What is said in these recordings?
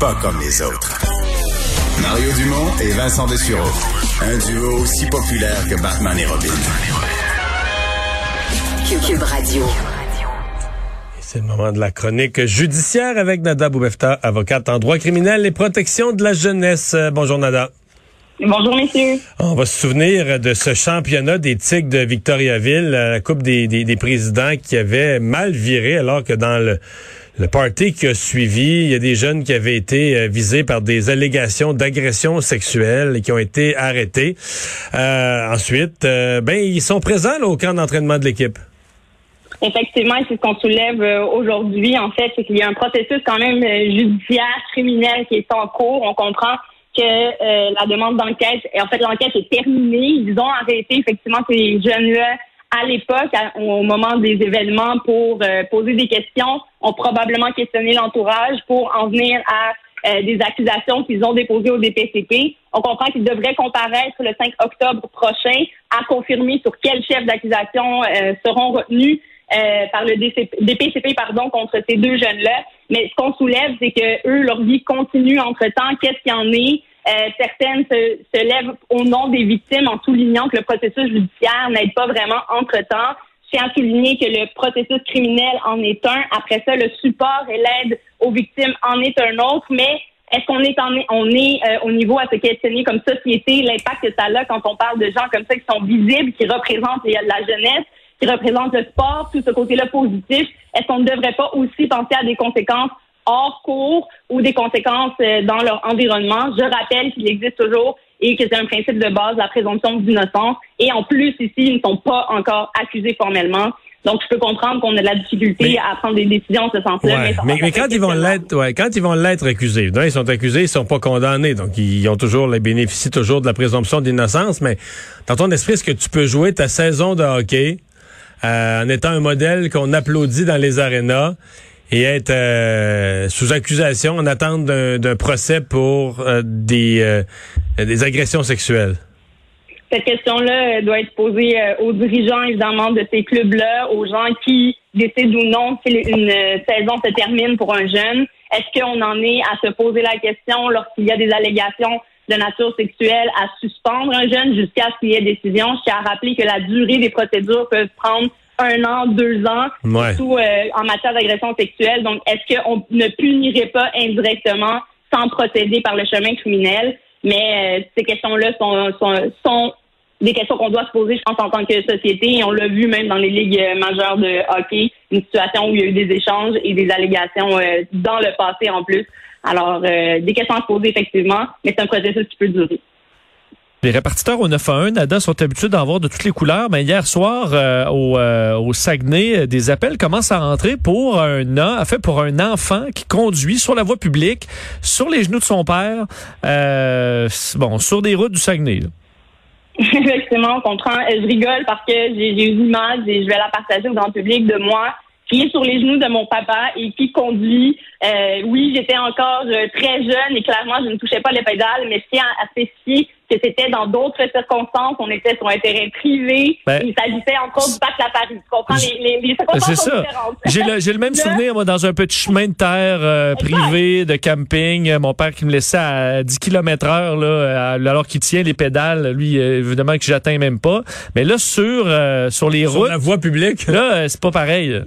pas comme les autres. Mario Dumont et Vincent Dessureau. Un duo aussi populaire que Batman et Robin. Cube Radio. C'est le moment de la chronique judiciaire avec Nada Boubefta, avocate en droit criminel et protection de la jeunesse. Euh, Bonjour Nada. Bonjour, messieurs. On va se souvenir de ce championnat des Tigres de Victoriaville, la Coupe des, des, des présidents qui avait mal viré, alors que dans le, le party qui a suivi, il y a des jeunes qui avaient été euh, visés par des allégations d'agression sexuelle et qui ont été arrêtés. Euh, ensuite, euh, ben ils sont présents là, au camp d'entraînement de l'équipe. Effectivement, c'est ce qu'on soulève aujourd'hui. En fait, c'est qu'il y a un processus quand même judiciaire, criminel qui est en cours. On comprend que euh, la demande d'enquête, en fait, l'enquête est terminée. Ils ont arrêté effectivement ces jeunes-là à l'époque, au moment des événements, pour euh, poser des questions, ont probablement questionné l'entourage pour en venir à euh, des accusations qu'ils ont déposées au DPCP. On comprend qu'ils devraient comparaître le 5 octobre prochain à confirmer sur quel chef d'accusation seront retenus par le DCP, DPCP pardon, contre ces deux jeunes-là. Mais ce qu'on soulève, c'est que eux, leur vie continue entre-temps. Qu'est-ce qu'il y en est? Euh, certaines se, lèvent au nom des victimes en soulignant que le processus judiciaire n'aide pas vraiment entre-temps. Je tiens à souligner que le processus criminel en est un. Après ça, le support et l'aide aux victimes en est un autre. Mais est-ce qu'on est en, on est euh, au niveau à se questionner comme société l'impact que ça a quand on parle de gens comme ça qui sont visibles, qui représentent la jeunesse, qui représentent le sport, tout ce côté-là positif. Est-ce qu'on ne devrait pas aussi penser à des conséquences hors cours ou des conséquences euh, dans leur environnement. Je rappelle qu'il existe toujours et que c'est un principe de base, la présomption d'innocence. Et en plus, ici, ils ne sont pas encore accusés formellement. Donc, je peux comprendre qu'on a de la difficulté à prendre des décisions en ce sens-là. mais, mais, quand ils vont l'être, ouais, quand ils vont l'être accusés, ils sont accusés, ils sont pas condamnés, donc ils ont toujours, bénéficient toujours de la présomption d'innocence. Mais dans ton esprit, est-ce que tu peux jouer ta saison de hockey euh, en étant un modèle qu'on applaudit dans les arénas? Et être euh, sous accusation en attente d'un procès pour euh, des, euh, des agressions sexuelles? Cette question-là doit être posée aux dirigeants, évidemment, de ces clubs-là, aux gens qui décident ou non si une saison se termine pour un jeune. Est-ce qu'on en est à se poser la question lorsqu'il y a des allégations de nature sexuelle à suspendre un jeune jusqu'à ce qu'il y ait décision? Je tiens à rappeler que la durée des procédures peut prendre un an, deux ans, surtout euh, en matière d'agression sexuelle. Donc, est-ce qu'on ne punirait pas indirectement sans procéder par le chemin criminel? Mais euh, ces questions-là sont, sont, sont des questions qu'on doit se poser, je pense, en tant que société. Et on l'a vu même dans les ligues majeures de hockey, une situation où il y a eu des échanges et des allégations euh, dans le passé en plus. Alors, des questions à se poser, effectivement, mais c'est un processus qui peut durer. Les répartiteurs au 9 à 1, Nada, sont habitués d'en avoir de toutes les couleurs. Mais hier soir, euh, au, euh, au, Saguenay, euh, des appels commencent à rentrer pour un fait pour un enfant qui conduit sur la voie publique, sur les genoux de son père, bon, sur des routes du Saguenay. Effectivement, on comprend. Je rigole parce que j'ai une image et je vais la partager au grand public de moi qui est sur les genoux de mon papa et qui conduit. oui, j'étais encore très jeune et clairement, je ne touchais pas les pédales, mais tiens à spécifier que c'était dans d'autres circonstances. On était sur un terrain privé. Ben, il s'agissait encore du parc La Paris. Tu comprends? Les, les, les circonstances sont ça. différentes. J'ai le, même souvenir, moi, dans un petit chemin de terre euh, privé de camping. Mon père qui me laissait à 10 km heure, là, alors qu'il tient les pédales. Lui, évidemment, que j'atteins même pas. Mais là, sur, euh, sur les sur routes. la voie publique. Là, euh, c'est pas pareil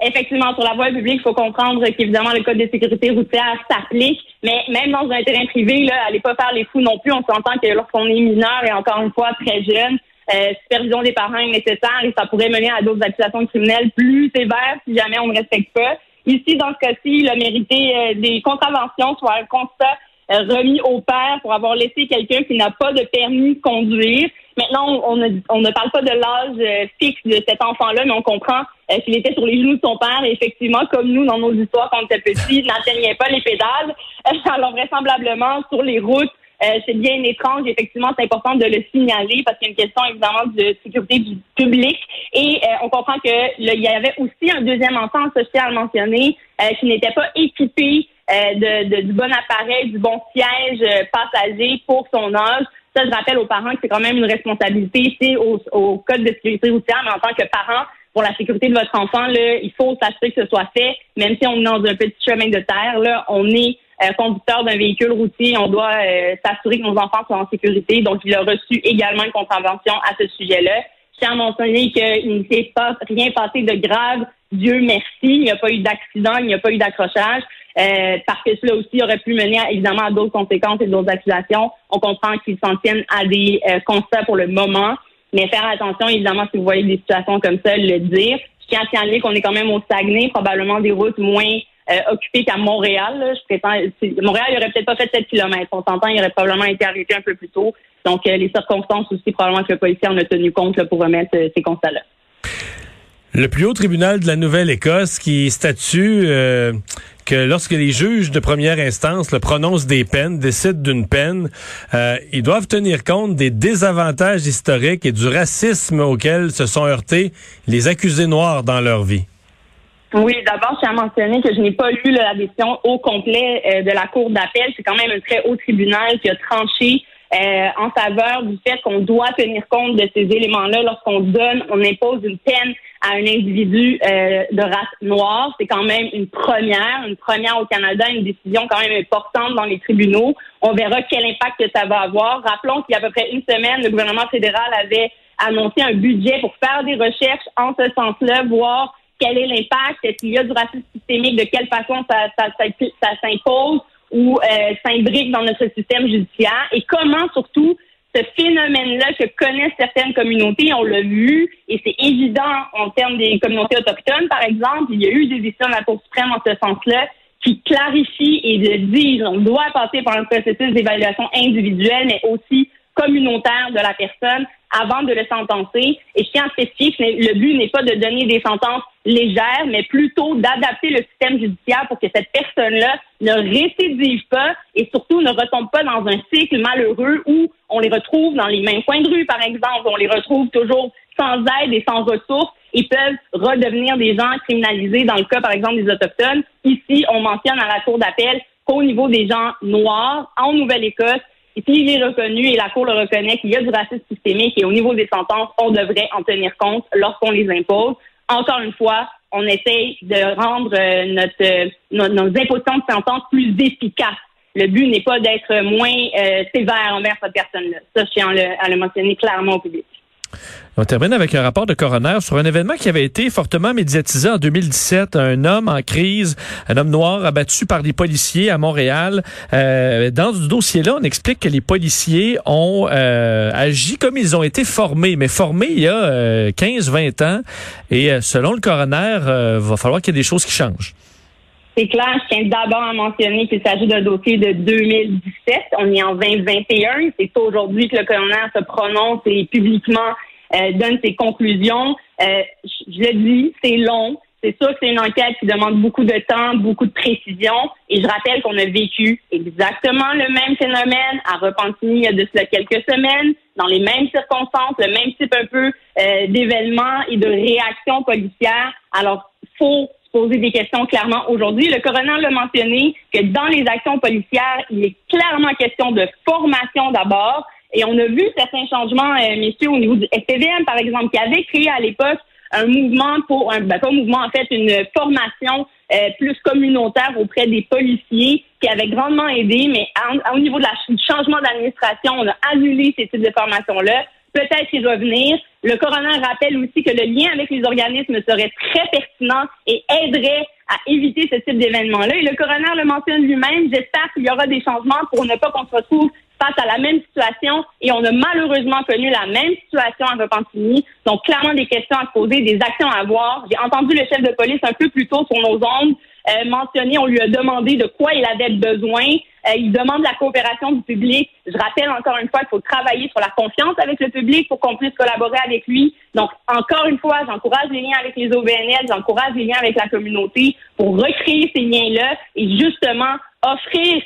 effectivement, sur la voie publique, il faut comprendre qu'évidemment, le code de sécurité routière s'applique, mais même dans un terrain privé, là, allez pas faire les fous non plus. On s'entend que lorsqu'on est mineur et encore une fois très jeune, euh, supervision des parents est nécessaire et ça pourrait mener à d'autres accusations criminelles plus sévères si jamais on ne respecte pas. Ici, dans ce cas-ci, il a mérité euh, des contraventions, soit un constat euh, remis au père pour avoir laissé quelqu'un qui n'a pas de permis de conduire. Maintenant, on ne, on ne parle pas de l'âge euh, fixe de cet enfant-là, mais on comprend euh, qu'il était sur les genoux de son père. Et effectivement, comme nous, dans nos histoires quand on était petit, n'atteignait pas les pédales. Alors, vraisembliment, sur les routes, c'est bien étrange. Effectivement, c'est important de le signaler parce qu'il y a une question évidemment de sécurité du public. Et on comprend que il y avait aussi un deuxième enfant, social à le mentionner, qui n'était pas équipé euh, de, du bon appareil, du bon siège euh, passager pour son âge. Je rappelle aux parents que c'est quand même une responsabilité, c'est au, code de sécurité routière, mais en tant que parent, pour la sécurité de votre enfant, là, il faut s'assurer que ce soit fait, même si on est dans un petit chemin de terre, là, on est euh, conducteur d'un véhicule routier, on doit euh, s'assurer que nos enfants sont en sécurité. Donc, il a reçu également une contravention à ce sujet-là. Je tiens à mentionner qu'il ne s'est pas rien passé de grave. Dieu merci, il n'y a pas eu d'accident, il n'y a pas eu d'accrochage. Euh, parce que cela aussi aurait pu mener évidemment à d'autres conséquences et d'autres accusations. On comprend qu'ils s'en tiennent à des constats pour le moment. Mais faire attention, évidemment, si vous voyez des situations comme ça, le dire. Je tiens à signaler qu'on est quand même au Saguenay, probablement des routes moins euh, occupées qu'à Montréal. Je prétends, Montréal, il aurait peut-être pas fait 7 km. On s'entend, il aurait probablement été arrêté un peu plus tôt. Donc, euh, les circonstances aussi, probablement que le policier en a tenu compte pour remettre euh, ces constats-là. Le plus haut tribunal de la Nouvelle-Écosse qui statue que lorsque les juges de première instance le prononcent des peines, décident d'une peine, euh, ils doivent tenir compte des désavantages historiques et du racisme auquel se sont heurtés les accusés noirs dans leur vie. Oui, d'abord, je tiens à mentionner que je n'ai pas lu la décision au complet euh, de la Cour d'appel. C'est quand même un très haut tribunal qui a tranché euh, en faveur du fait qu'on doit tenir compte de ces éléments-là lorsqu'on donne, on impose une peine à un individu euh, de race noire. C'est quand même une première, une première au Canada, une décision quand même importante dans les tribunaux. On verra quel impact ça va avoir. Rappelons qu'il y a à peu près une semaine, le gouvernement fédéral avait annoncé un budget pour faire des recherches en ce sens-là, voir quel est l'impact, est-ce qu'il y a du racisme systémique, de quelle façon ça s'impose ou euh, s'imbrique dans notre système judiciaire et comment surtout ce phénomène-là que connaissent certaines communautés, on l'a vu, et c'est évident en termes des communautés autochtones, par exemple, il y a eu des décisions de la Cour suprême en ce sens-là qui clarifient et le disent. On doit passer par un processus d'évaluation individuelle, mais aussi communautaire de la personne avant de le sentencer. Et je tiens à spécifier que le but n'est pas de donner des sentences légères, mais plutôt d'adapter le système judiciaire pour que cette personne-là ne récidive pas et surtout ne retombe pas dans un cycle malheureux où on les retrouve dans les mêmes coins de rue, par exemple. On les retrouve toujours sans aide et sans ressources et peuvent redevenir des gens criminalisés dans le cas, par exemple, des Autochtones. Ici, on mentionne à la Cour d'appel qu'au niveau des gens noirs, en Nouvelle-Écosse, et il est reconnu et la Cour le reconnaît qu'il y a du racisme systémique et au niveau des sentences, on devrait en tenir compte lorsqu'on les impose. Encore une fois, on essaye de rendre euh, notre, euh, nos, impositions de sentence plus efficaces. Le but n'est pas d'être moins euh, sévère envers cette personne-là. Ça, je tiens à le mentionner clairement au public. On termine avec un rapport de coroner sur un événement qui avait été fortement médiatisé en 2017. Un homme en crise, un homme noir abattu par des policiers à Montréal. Euh, dans ce dossier-là, on explique que les policiers ont euh, agi comme ils ont été formés, mais formés il y a 15-20 euh, ans. Et selon le coroner, va falloir qu'il y ait des choses qui changent. C'est clair, je tiens d'abord à mentionner qu'il s'agit d'un dossier de 2017. On est en 2021. C'est aujourd'hui que le coroner se prononce et publiquement euh, donne ses conclusions. Euh, je, le dis, c'est long. C'est sûr que c'est une enquête qui demande beaucoup de temps, beaucoup de précision. Et je rappelle qu'on a vécu exactement le même phénomène à Repentigny il y a de cela quelques semaines, dans les mêmes circonstances, le même type un peu euh, d'événements et de réactions policières. Alors, faut poser des questions clairement aujourd'hui. Le coroner l'a mentionné que dans les actions policières, il est clairement question de formation d'abord. Et on a vu certains changements, euh, messieurs, au niveau du SPVM, par exemple, qui avait créé à l'époque un mouvement pour un ben, pas un mouvement en fait une formation euh, plus communautaire auprès des policiers qui avait grandement aidé mais au niveau de la, du changement d'administration on a annulé ces types de formations là peut-être qu'il doit venir. Le coroner rappelle aussi que le lien avec les organismes serait très pertinent et aiderait à éviter ce type d'événement-là. Et le coroner le mentionne lui-même. J'espère qu'il y aura des changements pour ne pas qu'on se retrouve face à la même situation et on a malheureusement connu la même situation à Repentigny. Donc, clairement, des questions à se poser, des actions à voir. J'ai entendu le chef de police un peu plus tôt sur nos ondes euh, mentionner, on lui a demandé de quoi il avait besoin. Euh, il demande la coopération du public. Je rappelle encore une fois qu'il faut travailler sur la confiance avec le public pour qu'on puisse collaborer avec lui. Donc, encore une fois, j'encourage les liens avec les OBNL, j'encourage les liens avec la communauté pour recréer ces liens-là et justement offrir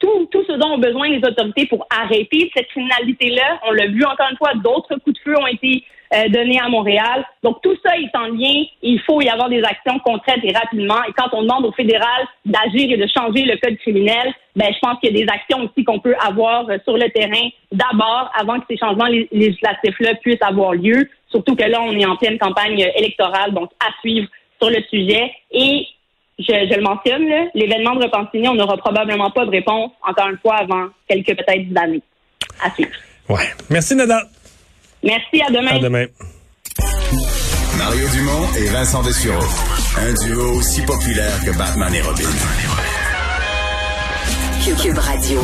tout, tout ce dont ont besoin les autorités pour arrêter cette criminalité-là. On l'a vu encore une fois, d'autres coups de feu ont été euh, donnés à Montréal. Donc tout ça est en lien. Il faut y avoir des actions concrètes et rapidement. Et quand on demande au fédéral d'agir et de changer le code criminel, ben je pense qu'il y a des actions aussi qu'on peut avoir euh, sur le terrain d'abord avant que ces changements législatifs-là puissent avoir lieu. Surtout que là, on est en pleine campagne électorale, donc à suivre sur le sujet. Et je, le mentionne, l'événement de Repentigny, on n'aura probablement pas de réponse, encore une fois, avant quelques peut-être années. À suivre. Ouais. Merci, Nada. Merci, à demain. À demain. Mario Dumont et Vincent Dessureau. Un duo aussi populaire que Batman et Robin. Cube Radio.